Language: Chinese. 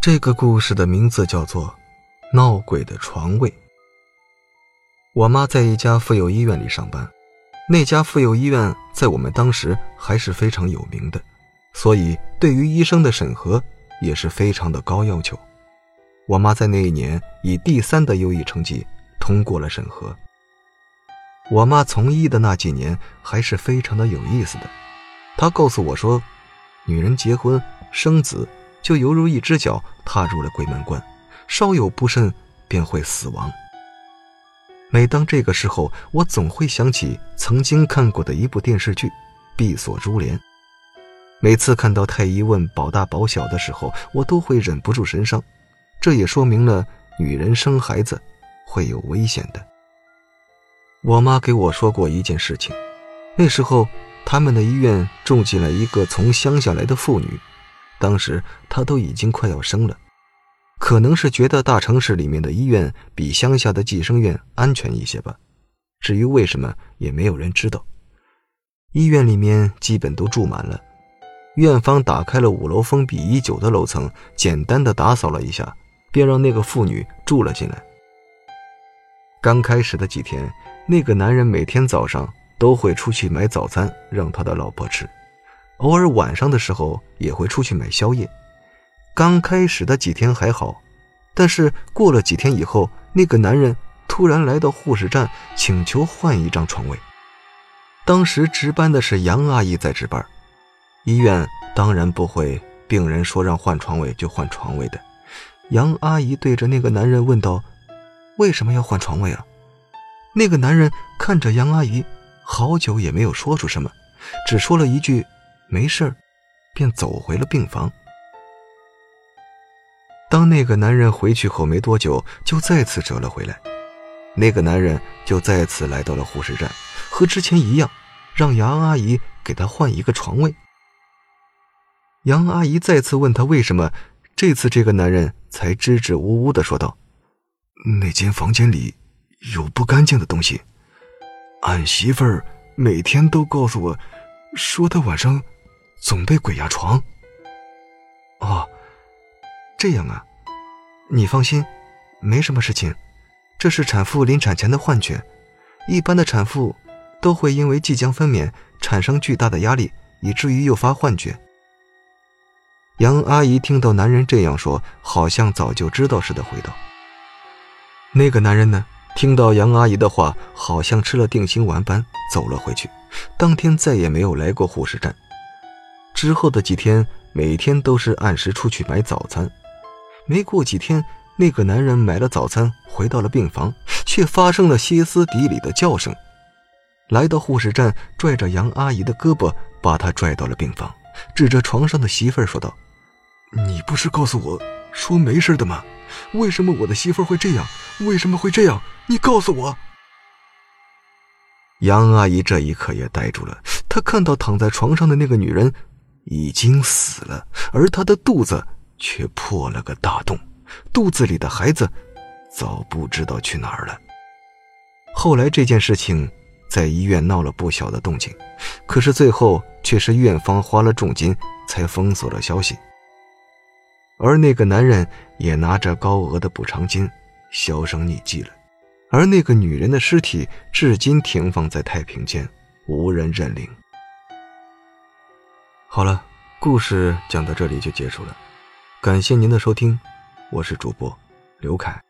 这个故事的名字叫做《闹鬼的床位》。我妈在一家妇幼医院里上班，那家妇幼医院在我们当时还是非常有名的，所以对于医生的审核也是非常的高要求。我妈在那一年以第三的优异成绩通过了审核。我妈从医的那几年还是非常的有意思的，她告诉我说，女人结婚生子。就犹如一只脚踏入了鬼门关，稍有不慎便会死亡。每当这个时候，我总会想起曾经看过的一部电视剧《闭锁珠帘》。每次看到太医问保大保小的时候，我都会忍不住神伤。这也说明了女人生孩子会有危险的。我妈给我说过一件事情，那时候他们的医院住进来一个从乡下来的妇女。当时她都已经快要生了，可能是觉得大城市里面的医院比乡下的计生院安全一些吧。至于为什么，也没有人知道。医院里面基本都住满了，院方打开了五楼封闭已久的楼层，简单的打扫了一下，便让那个妇女住了进来。刚开始的几天，那个男人每天早上都会出去买早餐让他的老婆吃。偶尔晚上的时候也会出去买宵夜。刚开始的几天还好，但是过了几天以后，那个男人突然来到护士站，请求换一张床位。当时值班的是杨阿姨在值班，医院当然不会病人说让换床位就换床位的。杨阿姨对着那个男人问道：“为什么要换床位啊？”那个男人看着杨阿姨，好久也没有说出什么，只说了一句。没事儿，便走回了病房。当那个男人回去后没多久，就再次折了回来。那个男人就再次来到了护士站，和之前一样，让杨阿姨给他换一个床位。杨阿姨再次问他为什么，这次这个男人才支支吾吾的说道：“那间房间里有不干净的东西，俺媳妇儿每天都告诉我，说她晚上。”总被鬼压床。哦，这样啊，你放心，没什么事情，这是产妇临产前的幻觉。一般的产妇都会因为即将分娩产生巨大的压力，以至于诱发幻觉。杨阿姨听到男人这样说，好像早就知道似的，回道：“那个男人呢？”听到杨阿姨的话，好像吃了定心丸般走了回去，当天再也没有来过护士站。之后的几天，每天都是按时出去买早餐。没过几天，那个男人买了早餐，回到了病房，却发生了歇斯底里的叫声。来到护士站，拽着杨阿姨的胳膊，把她拽到了病房，指着床上的媳妇儿说道：“你不是告诉我说没事的吗？为什么我的媳妇儿会这样？为什么会这样？你告诉我！”杨阿姨这一刻也呆住了，她看到躺在床上的那个女人。已经死了，而他的肚子却破了个大洞，肚子里的孩子早不知道去哪儿了。后来这件事情在医院闹了不小的动静，可是最后却是院方花了重金才封锁了消息，而那个男人也拿着高额的补偿金销声匿迹了，而那个女人的尸体至今停放在太平间，无人认领。好了，故事讲到这里就结束了，感谢您的收听，我是主播刘凯。